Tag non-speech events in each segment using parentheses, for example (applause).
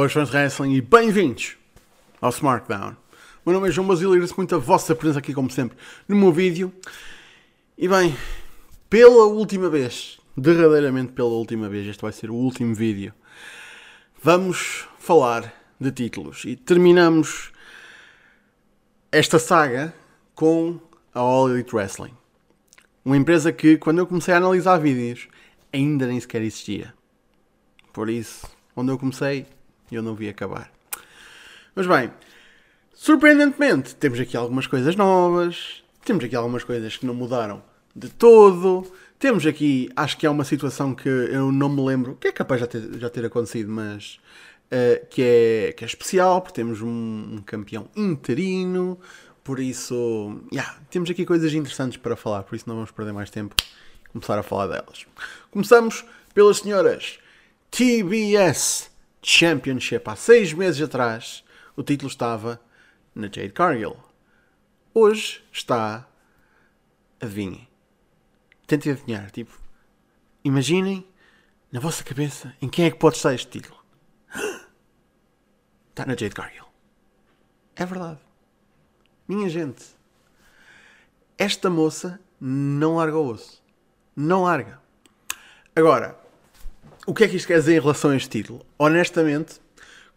Boas fãs de wrestling e bem-vindos ao SmackDown. Meu nome é João Basílio e agradeço muito a vossa presença aqui, como sempre, no meu vídeo. E bem, pela última vez, derradeiramente pela última vez, este vai ser o último vídeo, vamos falar de títulos e terminamos esta saga com a All Elite Wrestling. Uma empresa que, quando eu comecei a analisar vídeos, ainda nem sequer existia. Por isso, onde eu comecei, eu não vi acabar. Mas bem, surpreendentemente, temos aqui algumas coisas novas, temos aqui algumas coisas que não mudaram de todo. Temos aqui, acho que é uma situação que eu não me lembro, que é capaz de já ter, já ter acontecido, mas uh, que, é, que é especial, porque temos um, um campeão interino, por isso, yeah, temos aqui coisas interessantes para falar, por isso não vamos perder mais tempo e começar a falar delas. Começamos pelas senhoras TBS Championship. Há seis meses atrás, o título estava na Jade Cargill. Hoje está. Adivinhem. Tentem adivinhar. Tipo, imaginem na vossa cabeça em quem é que pode estar este título. (gasps) Está na Jade Cargill. É verdade. Minha gente, esta moça não larga o osso. Não larga. Agora, o que é que isto quer dizer em relação a este título? Honestamente,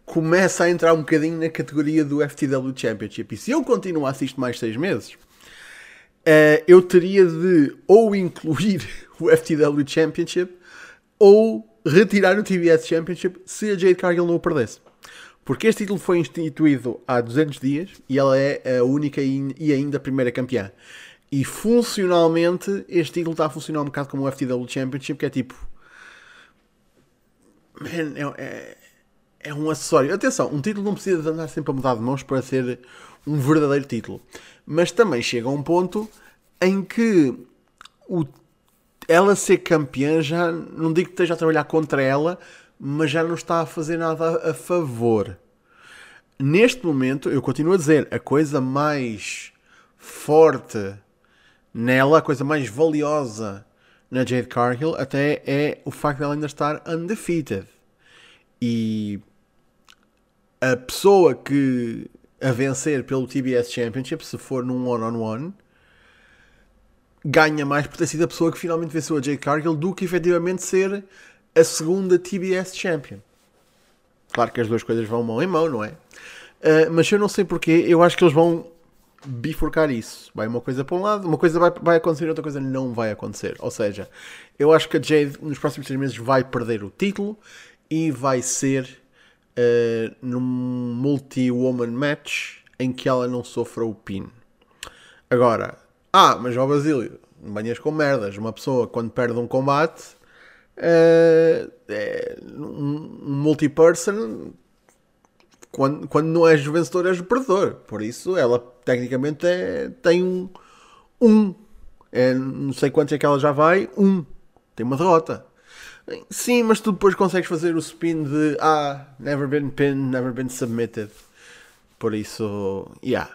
começa a entrar um bocadinho na categoria do FTW Championship. E se eu continuasse isto mais seis meses, uh, eu teria de ou incluir (laughs) o FTW Championship ou retirar o TBS Championship se a Jade Cargill não o perdesse. Porque este título foi instituído há 200 dias e ela é a única e ainda primeira campeã. E funcionalmente, este título está a funcionar um bocado como o FTW Championship, que é tipo Man, é, é, é, um acessório. Atenção, um título não precisa de andar sempre a mudar de mãos para ser um verdadeiro título. Mas também chega a um ponto em que o, ela ser campeã já não digo que esteja a trabalhar contra ela, mas já não está a fazer nada a favor. Neste momento, eu continuo a dizer, a coisa mais forte nela, a coisa mais valiosa na Jade Cargill até é o facto de ela ainda estar undefeated. E a pessoa que a vencer pelo TBS Championship, se for num one-on-one, -on -one, ganha mais por ter sido a pessoa que finalmente venceu a Jade Cargill do que efetivamente ser a segunda TBS Champion. Claro que as duas coisas vão mão em mão, não é? Uh, mas eu não sei porquê, eu acho que eles vão bifurcar isso. Vai uma coisa para um lado, uma coisa vai, vai acontecer outra coisa não vai acontecer. Ou seja, eu acho que a Jade nos próximos três meses vai perder o título e vai ser uh, num multi-woman match em que ela não sofra o pin. Agora, ah, mas ó Basílio, banhas com merdas. Uma pessoa quando perde um combate, uh, é, um multi-person quando, quando não és vencedor, és o perdedor. Por isso, ela tecnicamente é, tem um. um é, não sei quantos é que ela já vai. Um. Tem uma derrota. Sim, mas tu depois consegues fazer o spin de Ah, never been pinned, never been submitted. Por isso, yeah,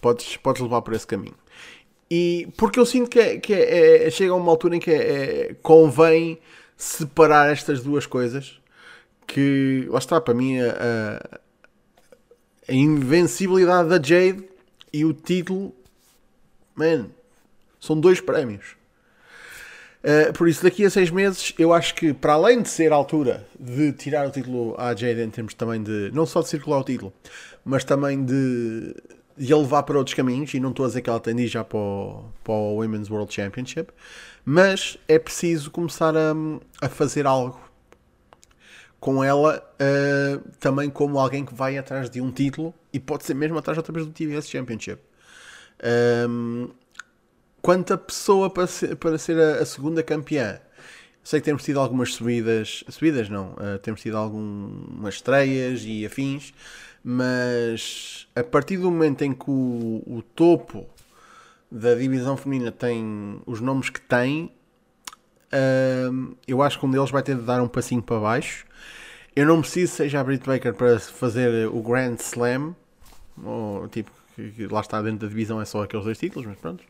podes, podes levar por esse caminho. E porque eu sinto que, é, que é, é, chega a uma altura em que é, é convém separar estas duas coisas. Que lá está, para mim, a, invencibilidade da Jade e o título, man, são dois prémios. Uh, por isso, daqui a seis meses, eu acho que, para além de ser a altura de tirar o título à Jade, em termos também de, não só de circular o título, mas também de, de a levar para outros caminhos, e não estou a dizer que ela tem já para o, para o Women's World Championship, mas é preciso começar a, a fazer algo com ela uh, também como alguém que vai atrás de um título e pode ser mesmo atrás outra do TBS Championship. Um, quanto a pessoa para ser, para ser a, a, segunda campeã, sei que temos tido algumas subidas, subidas não, uh, temos tido algumas estreias e afins, mas a partir do momento em que o, o topo da divisão feminina tem os nomes que tem, eu acho que um deles vai ter de dar um passinho para baixo eu não preciso seja a Britt Baker para fazer o Grand Slam, ou tipo, que lá está dentro da divisão é só aqueles dois títulos, mas pronto.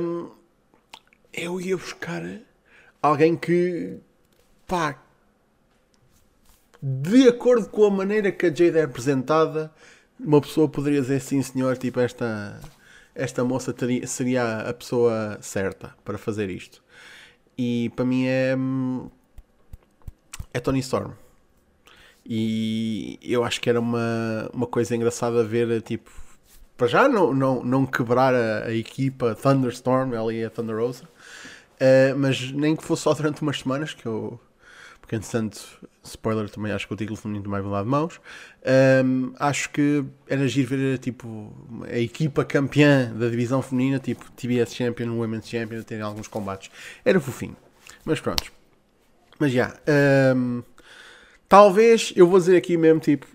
Um, eu ia buscar alguém que pá de acordo com a maneira que a Jade é apresentada, uma pessoa poderia dizer sim senhor, tipo esta, esta moça teria, seria a pessoa certa para fazer isto. E para mim é, é Tony Storm. E eu acho que era uma, uma coisa engraçada ver, tipo, para já não, não, não quebrar a, a equipa Thunderstorm, ela e a Thunder Rosa, uh, mas nem que fosse só durante umas semanas, que eu, porque entretanto, spoiler, também acho que o título feminino também vai mudar de mãos. Um, acho que era giro ver tipo, a equipa campeã da divisão feminina, tipo TBS Champion, Women's Champion, terem alguns combates. Era fofinho. Mas pronto. Mas já. Um, talvez, eu vou dizer aqui mesmo, tipo,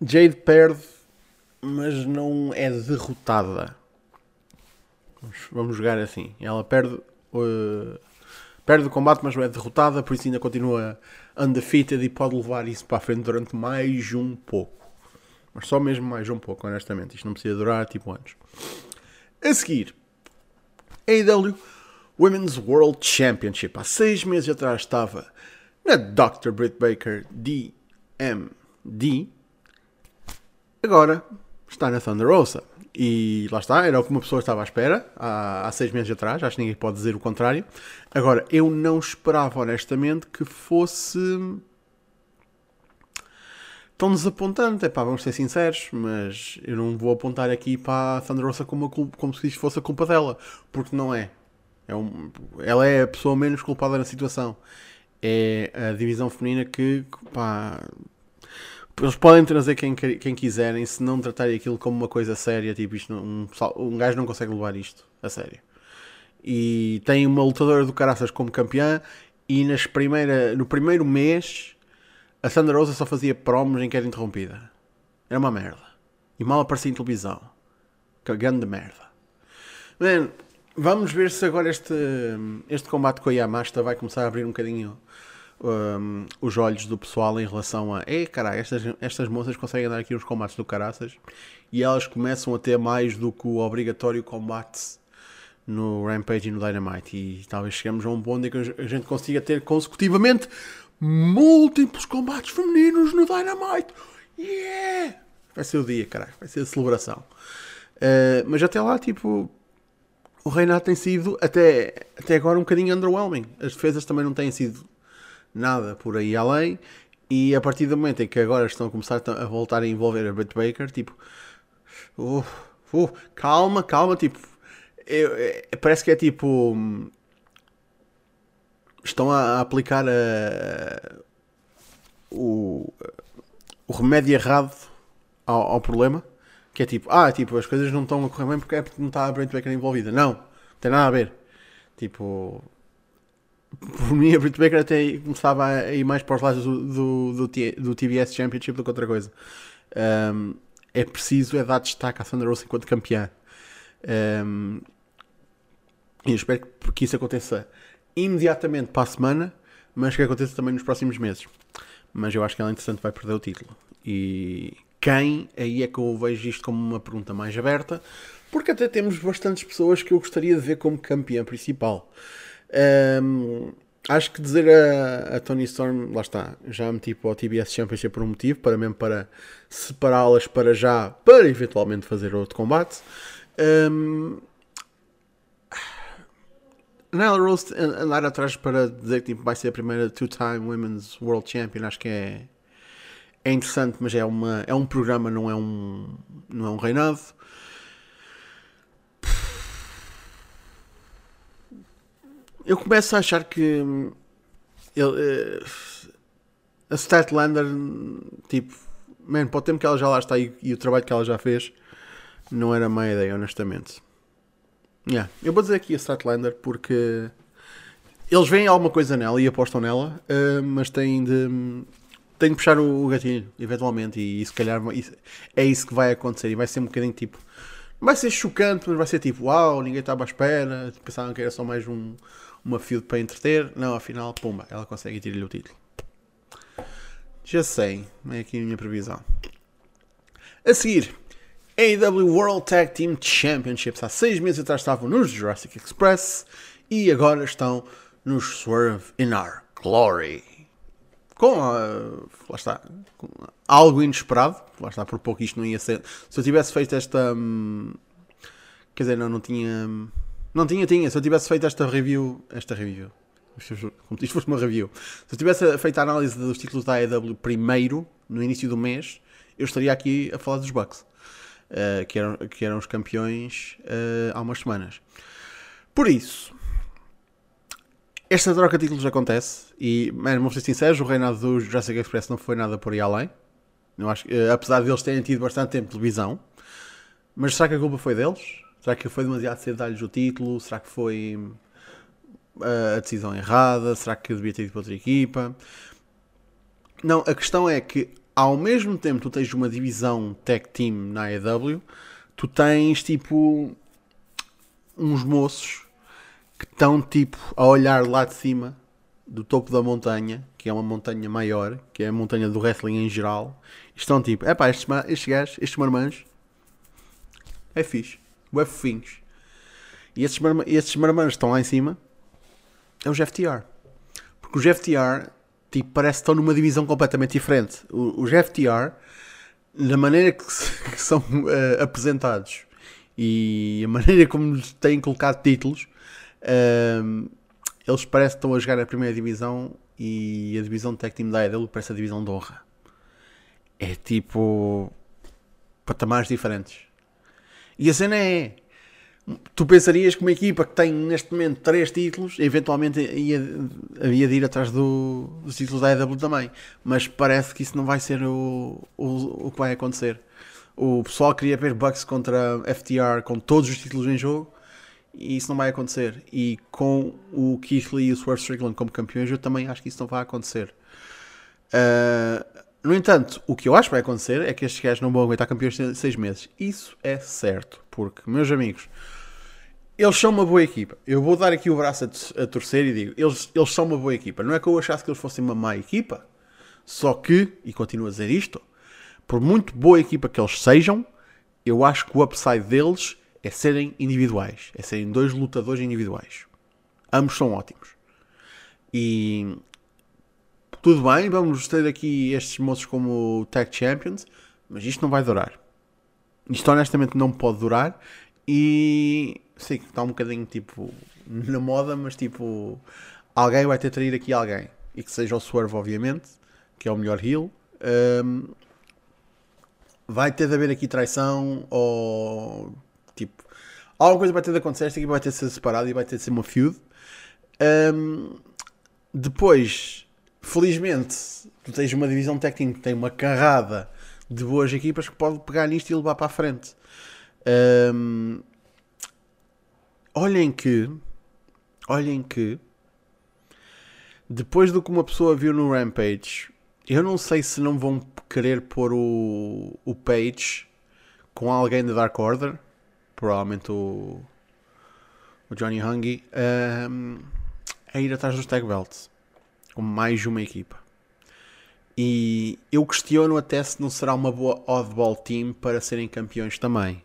Jade perde, mas não é derrotada. Vamos, vamos jogar assim. Ela perde. Uh, perde o combate, mas não é derrotada, por isso ainda continua undefeated e pode levar isso para a frente durante mais um pouco. Mas só mesmo mais um pouco, honestamente. Isto não precisa durar tipo anos. A seguir, AEW Women's World Championship. Há seis meses atrás estava na Dr. Britt Baker DMD. Agora está na Thunder Rosa. E lá está, era o que uma pessoa estava à espera há, há seis meses atrás, acho que ninguém pode dizer o contrário. Agora, eu não esperava honestamente que fosse tão desapontante. É pá, vamos ser sinceros, mas eu não vou apontar aqui para a Thunder Rosa como, como se isto fosse a culpa dela, porque não é. é um, ela é a pessoa menos culpada na situação. É a divisão feminina que pá, eles podem trazer quem, quem quiserem se não tratarem aquilo como uma coisa séria. Tipo, isto não, um, um gajo não consegue levar isto a sério. E tem uma lutadora do Caraças como campeã. E nas primeira, no primeiro mês a Sandra Rosa só fazia promos em que era interrompida. Era uma merda. E mal aparecia em televisão. Cagando de merda. Man, vamos ver se agora este, este combate com a Yamasta vai começar a abrir um bocadinho um, os olhos do pessoal em relação a ei caralho, estas, estas moças conseguem dar aqui uns combates do caraças? E elas começam a ter mais do que o obrigatório combate no Rampage e no Dynamite. E talvez chegamos a um ponto em que a gente consiga ter consecutivamente múltiplos combates femininos no Dynamite. Yeah! vai ser o dia, caralho, vai ser a celebração. Uh, mas até lá, tipo o reinado tem sido até, até agora um bocadinho underwhelming. As defesas também não têm sido nada por aí além. E a partir do momento em que agora estão a começar a voltar a envolver a Britt Baker, tipo, uh, uh, calma, calma, tipo, eu, eu, parece que é tipo, estão a, aplicar a, o, o remédio errado ao, ao, problema, que é tipo, ah, tipo, as coisas não estão a correr bem porque é porque não está a Britt Baker envolvida. Não, não tem nada a ver. Tipo, por mim, a Britt Baker até começava a ir mais para os lados do, do, do, do TBS Championship do que outra coisa. Um, é preciso é dar destaque à Thunder Rose enquanto campeã. Um, e eu espero que, que isso aconteça imediatamente para a semana, mas que aconteça também nos próximos meses. Mas eu acho que ela, interessante vai perder o título. E quem? Aí é que eu vejo isto como uma pergunta mais aberta, porque até temos bastantes pessoas que eu gostaria de ver como campeã principal. Um, acho que dizer a, a, Tony Storm, lá está, já meti para o TBS Championship por um motivo, para mesmo para separá-las para já, para eventualmente fazer outro combate. Um, Nyla Rose andar atrás para dizer que tipo, vai ser a primeira two-time Women's World Champion, acho que é, é interessante, mas é, uma, é um programa, não é um, não é um reinado. Eu começo a achar que hum, ele, uh, a Statlander, tipo, man, para o tempo que ela já lá está e, e, o trabalho que ela já fez, não era má ideia, honestamente. Yeah. Eu vou dizer aqui a Statlander porque eles veem alguma coisa nela e apostam nela, uh, mas têm de, têm de puxar o, o gatilho, eventualmente, e, e se calhar é isso que vai acontecer e vai ser um bocadinho tipo. Vai ser chocante, mas vai ser tipo, uau, ninguém estava à espera, pensavam que era só mais um, uma field para entreter. Não, afinal, pumba, ela consegue tirar-lhe o título. Já sei, é aqui a minha previsão. A seguir, AEW World Tag Team Championships. Há seis meses atrás estavam nos Jurassic Express e agora estão nos Swerve in Our Glory. Com, uh, lá está, com algo inesperado, lá está, por pouco isto não ia ser. Se eu tivesse feito esta. Hum, quer dizer, não, não tinha. Não tinha, tinha. Se eu tivesse feito esta review. Esta review. Como se isto fosse uma review. Se eu tivesse feito a análise dos títulos da AEW primeiro, no início do mês, eu estaria aqui a falar dos Bucks. Uh, que, eram, que eram os campeões uh, há umas semanas. Por isso, esta troca de títulos acontece e, mano, vou ser sincero, o reinado do Jurassic Express não foi nada por aí além. Eu acho, uh, apesar de eles terem tido bastante tempo de televisão. Mas será que a culpa foi deles? Será que foi demasiado cedo dar-lhes o título? Será que foi a decisão errada? Será que devia ter ido para outra equipa? Não, a questão é que ao mesmo tempo tu tens uma divisão tech team na AEW, tu tens tipo uns moços que estão tipo a olhar lá de cima do topo da montanha, que é uma montanha maior, que é a montanha do wrestling em geral, estão tipo, é pá, estes, estes gajos, estes marmanjos, é fixe, é fofinhos. E estes, estes marmanjos estão lá em cima, é os FTR. Porque os FTR tipo, parece que estão numa divisão completamente diferente. Os FTR, na maneira que, (laughs) que são uh, apresentados e a maneira como têm colocado títulos, uh, eles parecem que estão a jogar a primeira divisão e a divisão de tech team da AEW parece a divisão de honra. É tipo patamares diferentes. E a cena é tu pensarias que uma equipa que tem neste momento três títulos, eventualmente ia, havia de ir atrás do, dos títulos da EW também. Mas parece que isso não vai ser o, o, o que vai acontecer. O pessoal queria ver Bucks contra FTR com todos os títulos em jogo e isso não vai acontecer. E com o Keith Lee e o Swerve Strickland como campeões, eu também acho que isso não vai acontecer. Uh, no entanto, o que eu acho que vai acontecer é que estes gajos não vão aguentar campeões de seis meses. Isso é certo, porque, meus amigos, eles são uma boa equipa. Eu vou dar aqui o braço a, a, torcer e digo: eles, eles são uma boa equipa. Não é que eu achasse que eles fossem uma má equipa, só que, e continuo a dizer isto, por muito boa equipa que eles sejam, eu acho que o upside deles é serem individuais, é serem dois lutadores individuais. Ambos são ótimos. E tudo bem, vamos ter aqui estes moços como Tag Champions, mas isto não vai durar. Isto honestamente não pode durar e sei que está um bocadinho tipo na moda, mas tipo alguém vai ter de trair aqui alguém. E que seja o Swerve, obviamente, que é o melhor heel. Um, vai ter de haver aqui traição ou alguma coisa vai ter de acontecer, esta equipa vai ter de ser separada e vai ter de ser uma feud. Um, depois, felizmente, tu tens uma divisão técnica que tem uma carrada de boas equipas que pode pegar nisto e levar para a frente. Um, olhem que, olhem que, depois do que uma pessoa viu no Rampage, eu não sei se não vão querer pôr o, o Page com alguém da Dark Order, provavelmente o, o Johnny Hungy, um, a ir atrás dos Tag Belts, com mais uma equipa. E eu questiono até se não será uma boa oddball team para serem campeões também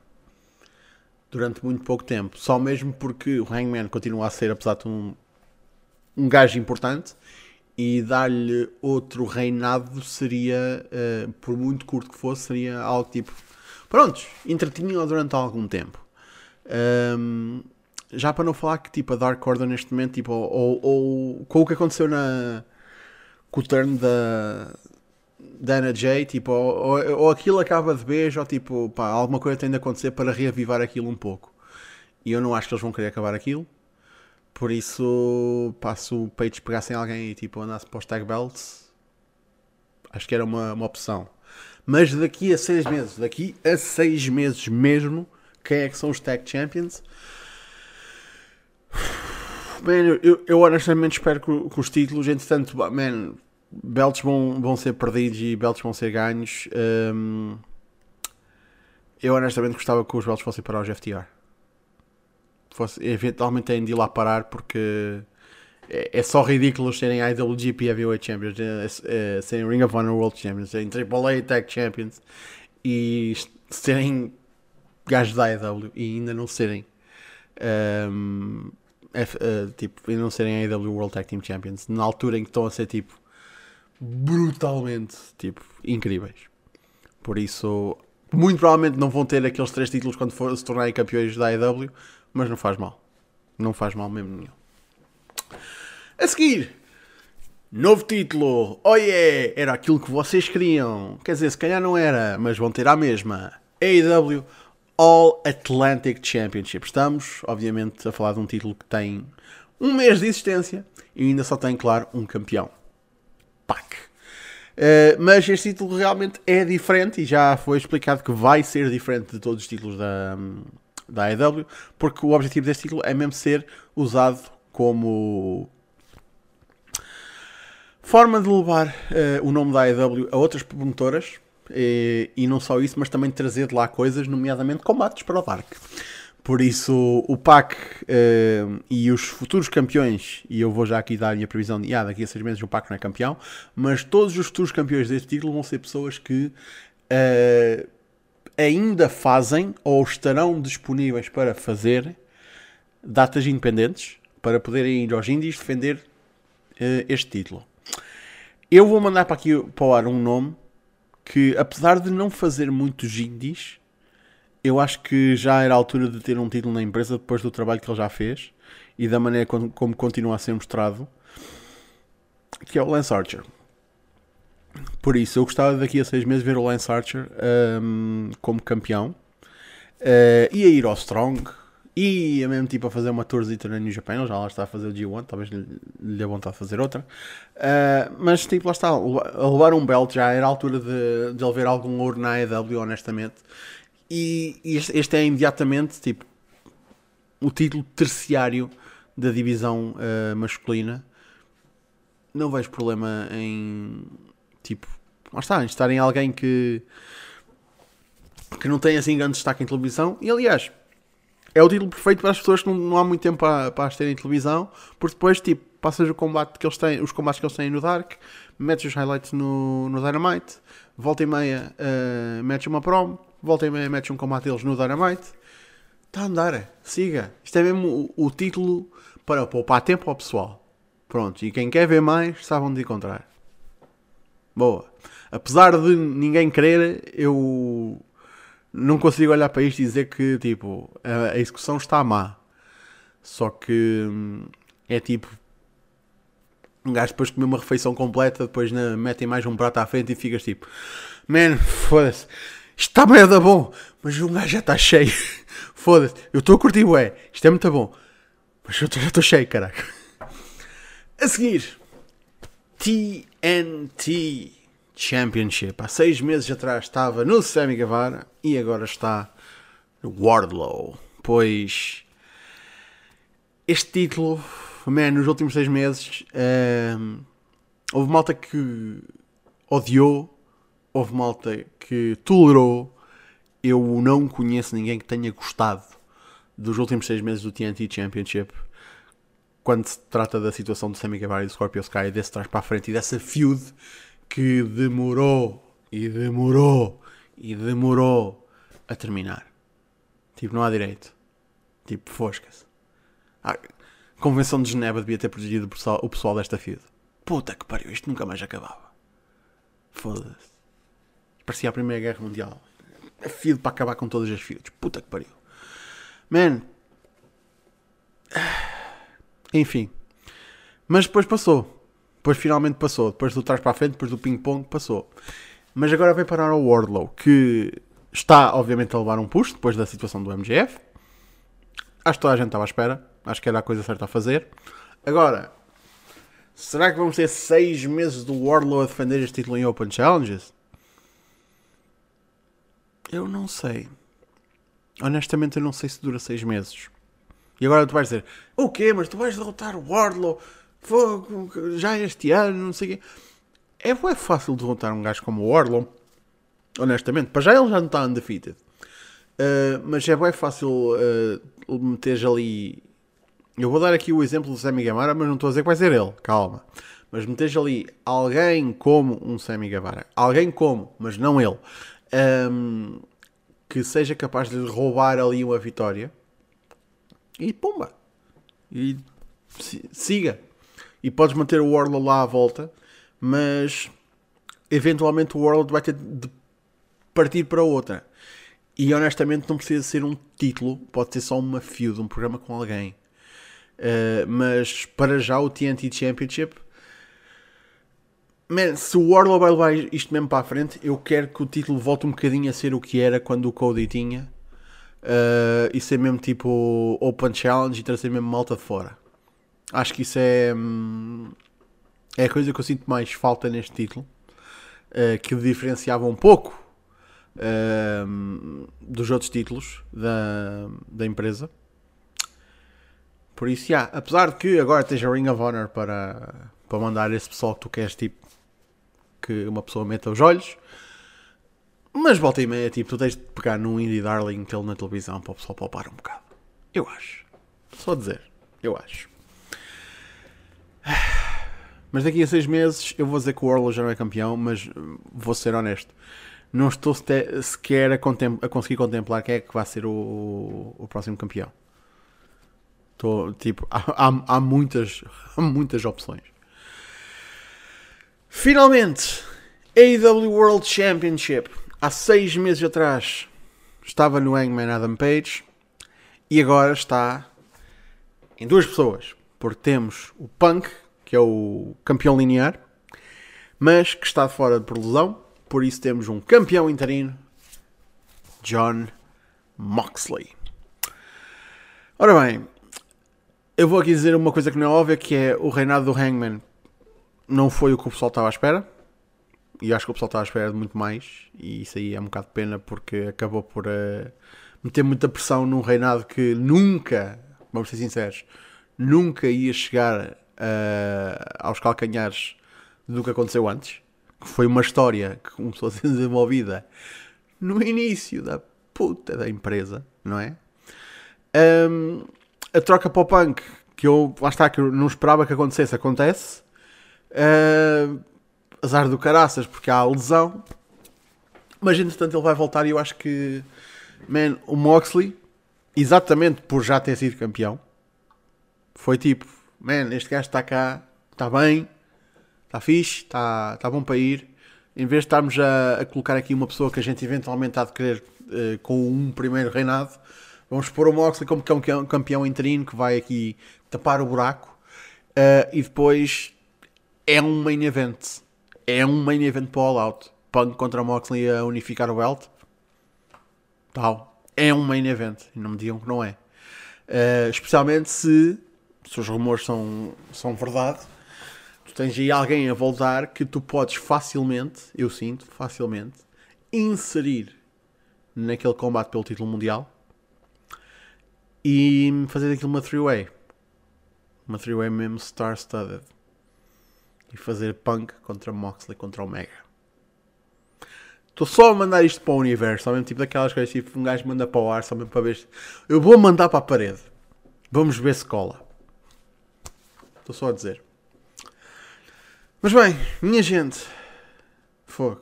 durante muito pouco tempo. Só mesmo porque o Hangman continua a ser, apesar de um, um gajo importante, e dar-lhe outro reinado seria, uh, por muito curto que fosse, seria algo tipo. Prontos, entretinho durante algum tempo. Um, já para não falar que tipo, a Dark Order neste momento, tipo, ou, ou, com o que aconteceu na, com o turno da, Dana J, tipo, ou, ou, ou, aquilo acaba de beijo, ou tipo, pá, alguma coisa tem de acontecer para reavivar aquilo um pouco. E eu não acho que eles vão querer acabar aquilo. Por isso, pá, se o Page pegassem alguém e tipo andasse para os tag belts, acho que era uma, uma opção. Mas daqui a seis meses, daqui a seis meses mesmo, quem é que são os tag champions? Man, eu, eu honestamente espero que, que os títulos, entretanto, man, belts vão, vão ser perdidos e belts vão ser ganhos. Um, eu honestamente gostava que os belts fossem para os FTR. Fosse, eventualmente têm de ir lá parar porque é, é só ridículo serem IWGP Heavyweight Champions, é, é, serem Ring of Honor World Champions, serem AAA Tag Champions e serem gajos da IW e ainda não serem um, F, uh, tipo, ainda não serem AW World Tag Team Champions na altura em que estão a ser tipo brutalmente, tipo, incríveis. Por isso, muito provavelmente não vão ter aqueles três títulos quando for, se tornarem campeões da AEW, mas não faz mal. Não faz mal mesmo nenhum. A seguir, novo título. Oh yeah! Era aquilo que vocês queriam. Quer dizer, se calhar não era, mas vão ter a mesma. AEW All Atlantic Championship. Estamos, obviamente, a falar de um título que tem um mês de existência e ainda só tem, claro, um campeão. PAC. Uh, mas este título realmente é diferente e já foi explicado que vai ser diferente de todos os títulos da, da AEW, porque o objetivo deste título é mesmo ser usado como forma de levar uh, o nome da AEW a outras promotoras e, e, não só isso, mas também trazer de lá coisas, nomeadamente combates para o Dark. Por isso, o PAC uh, e os futuros campeões, e eu vou já aqui dar a minha previsão de ah, daqui a seis meses o PAC não é campeão, mas todos os futuros campeões deste título vão ser pessoas que uh, ainda fazem ou estarão disponíveis para fazer datas independentes para poderem ir aos indies defender uh, este título. Eu vou mandar para aqui para o ar um nome que, apesar de não fazer muitos indies, eu acho que já era a altura de ter um título na empresa depois do trabalho que ele já fez e da maneira como, como continua a ser mostrado, que é o Lance Archer. Por isso, eu gostava daqui a seis meses ver o Lance Archer um, como campeão uh, e a ir ao Strong e a mesmo tipo a fazer uma tourzita no New Japan. Ele já lá está a fazer o G1, talvez lhe, lhe dê vontade de fazer outra. Uh, mas tipo, lá está, a levar um belt já era a altura de, de ele ver algum ouro na AEW, honestamente. E este, este é imediatamente tipo o título terciário da divisão uh, masculina. Não vejo problema em tipo, lá está, em estar em alguém que que não tem assim grande destaque em televisão. E aliás, é o título perfeito para as pessoas que não, não há muito tempo para, as terem em televisão, porque depois, tipo, passas o combate que eles têm, os combates que eles têm no Dark, metes os highlights no, no Dynamite, volta e meia uh, metes uma prom, volta e meia metes um combate deles no Dynamite. Está a andar, siga. Isto é mesmo o, o título para poupar tempo ao pessoal. Pronto, e quem quer ver mais, sabe onde encontrar. Boa. Apesar de ninguém querer, eu não consigo olhar para isto e dizer que tipo a, execução está má. Só que hum, é tipo um gajo depois comer uma refeição completa, depois né, metem mais um prato à frente e ficas tipo, man, foda-se, isto está bem da bom, mas um gajo já está cheio, (laughs) foda-se, eu estou a curtir, ué, isto é muito bom, mas eu já estou cheio, caraca. A seguir, TNT Championship. Há seis meses atrás estava no Sammy Guevara e agora está no Wardlow. Pois este título, man, nos últimos seis meses, um, houve malta que odiou, houve malta que tolerou. Eu não conheço ninguém que tenha gostado dos últimos seis meses do TNT Championship quando se trata da situação do Sammy Guevara e do Scorpio Sky, desse trás para a frente e dessa feud que demorou e demorou e demorou a terminar. Tipo, não há direito. Tipo, fosca-se. A Convenção de Genebra devia ter protegido o pessoal, o pessoal desta feud. Puta que pariu, isto nunca mais acabava. Foda-se. Parecia a Primeira Guerra Mundial. A feud para acabar com todas as feuds. Puta que pariu. Man. (sighs) Enfim. Mas depois passou. Depois finalmente passou. Depois do trás para a frente, depois do ping-pong, passou. Mas agora vem parar o Wardlow, que está, obviamente, a levar um push depois da situação do MGF. Acho que toda a gente estava à espera. Acho que era a coisa certa a fazer. Agora, será que vamos ter seis meses do Wardlow a defender este título em Open Challenges? Eu não sei. Honestamente, eu não sei se dura seis meses. E agora tu vais dizer: O quê? Mas tu vais derrotar o Wardlow Já este ano, não sei o quê. É, é fácil derrotar um gajo como o Orlon, honestamente. Para já ele já não está undefeated. Uh, mas é bem fácil uh, meteres ali. Eu vou dar aqui o exemplo do Sammy Guevara, mas não estou a dizer que vai ser ele, calma. Mas meteres ali alguém como um Sammy Guevara, alguém como, mas não ele, um, que seja capaz de roubar ali uma vitória e pumba! E siga e podes manter o Orla lá à volta, mas eventualmente o World vai ter de partir para outra. E honestamente não precisa ser um título, pode ser só uma feud, um programa com alguém. Uh, mas para já o TNT Championship. Man, se o Wardlow vai levar isto mesmo para a frente, eu quero que o título volte um bocadinho a ser o que era quando o Cody tinha. Uh, e ser mesmo tipo Open Challenge e trazer mesmo malta fora. Acho que isso é. Hum, é a coisa que eu sinto mais falta neste título. Uh, que o diferenciava um pouco uh, dos outros títulos da, da empresa. Por isso, yeah, apesar de que agora esteja Ring of Honor para, para mandar esse pessoal que tu queres, tipo, que uma pessoa meta os olhos. Mas volta e meia, tipo, tu tens de pegar num Indie Darling tê-lo na televisão para o pessoal poupar um bocado. Eu acho. Só dizer. Eu acho. (sighs) Mas daqui a seis meses eu vou dizer que o Orlo já não é campeão, mas vou ser honesto. Não estou sequer a, a conseguir contemplar quem é que vai ser o, o próximo campeão. Estou, tipo, há, há, há, muitas, (laughs) há muitas opções. Finalmente, AEW World Championship. Há seis meses atrás estava no Hangman Adam Page e agora está em duas pessoas. Porque temos o Punk que é o campeão linear, mas que está fora por lesão. Por isso temos um campeão interino, John Moxley. Ora bem, eu vou aqui dizer uma coisa que não é óbvia, que é o reinado do Hangman não foi o que o pessoal estava à espera. E acho que o pessoal estava à espera de muito mais. E isso aí é um bocado de pena porque acabou por uh, meter muita pressão num reinado que nunca, vamos ser sinceros, nunca ia chegar uh, aos calcanhares do que aconteceu antes, que foi uma história que começou a ser (laughs) desenvolvida no início da puta da empresa, não é? Um, a troca para o punk, que eu, lá está, que eu não esperava que acontecesse, acontece. Uh, azar do caraças, porque há a lesão. Mas entretanto ele vai voltar e eu acho que, man, o Moxley, exatamente por já ter sido campeão, foi tipo, man, este gajo está cá, está bem, está fixe, está, está bom para ir. Em vez de estarmos a, a, colocar aqui uma pessoa que a gente eventualmente há de querer uh, com um primeiro reinado, vamos pôr o Moxley como campeão, campeão interino que vai aqui tapar o buraco. Uh, e depois é um main event. É um main event para All Out. Punk contra Moxley a unificar o belt. Tal. É um main event. Não me digam que não é. Uh, especialmente se se os rumores são, são verdade, tu tens aí alguém a voltar que tu podes facilmente, eu sinto, facilmente, inserir naquele combate pelo título mundial e fazer aquilo uma three-way. Uma three-way mesmo star-studded. E fazer Punk contra Moxley contra Omega. Estou só a mandar isto para o universo, só mesmo tipo daquelas coisas tipo um gajo manda para o ar, só mesmo para ver. Eu vou mandar para a parede. Vamos ver se cola. Estou só a dizer. Mas bem, minha gente. Fogo.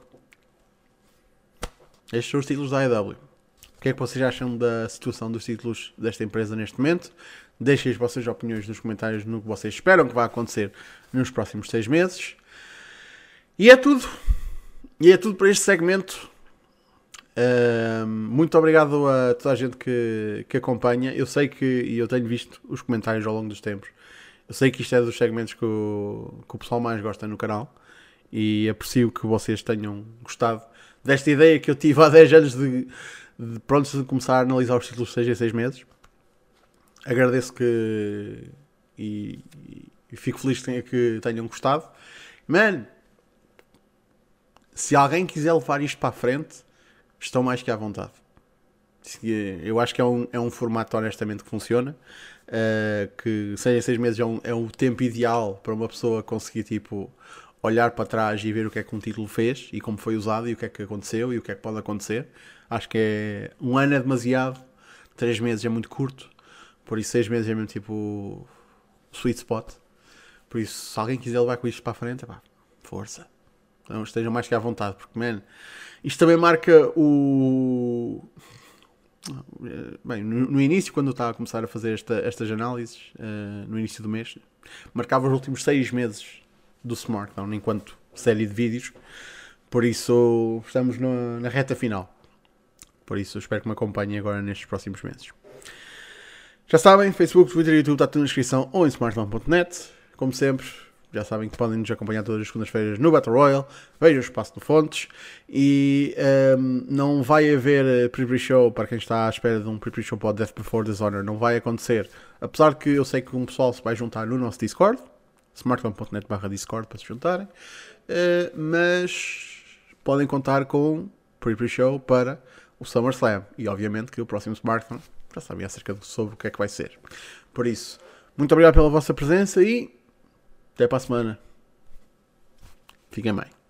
Estes são os títulos da AEW. O que é que vocês acham da situação dos títulos desta empresa neste momento? Deixem as vossas opiniões nos comentários no que vocês esperam que vai acontecer nos próximos seis meses. E é tudo. E é tudo para este segmento. Uh, muito obrigado a toda a gente que, que acompanha. Eu sei que, e eu tenho visto os comentários ao longo dos tempos, eu sei que isto é dos segmentos que o, que o pessoal mais gosta no canal e aprecio que vocês tenham gostado desta ideia que eu tive há 10 anos de, de pronto de começar a analisar os títulos de 6 em 6 meses. Agradeço que e, e fico feliz que, tenham gostado. Man, se alguém quiser levar isto para a frente, estão mais que à vontade. Eu acho que é um, é um formato honestamente que funciona uh, que seis em seis meses é, um, é o tempo ideal para uma pessoa conseguir tipo olhar para trás e ver o que é que um título fez e como foi usado e o que é que aconteceu e o que é que pode acontecer. Acho que é um ano é demasiado, três meses é muito curto, por isso seis meses é mesmo tipo sweet spot. Por isso, se alguém quiser levar com isto para a frente, pá, força. Então estejam mais que à vontade, porque, man, isto também marca o bem, no, no, início, quando eu estava a começar a fazer esta, estas análises, uh, no início do mês, marcava os últimos seis meses do SmackDown enquanto série de vídeos. Por isso, estamos na, na reta final. Por isso, espero que me acompanhem agora nestes próximos meses. Já sabem, Facebook, Twitter e YouTube está tudo na descrição ou em smartphone.net. Como sempre, já sabem que podem nos acompanhar todas as segundas-feiras no Battle Royale. Vejam o espaço do Fontes. E um, não vai haver pre show para quem está à espera de um pre show para o Death Before Dishonor. Não vai acontecer. Apesar que eu sei que um pessoal se vai juntar no nosso Discord. smartphone.net barra Discord para se juntarem. Uh, mas podem contar com pre show para o SummerSlam. E obviamente que o próximo smartphone já sabem acerca sobre o que é que vai ser. Por isso, muito obrigado pela vossa presença e até para semana. Fiquem bem.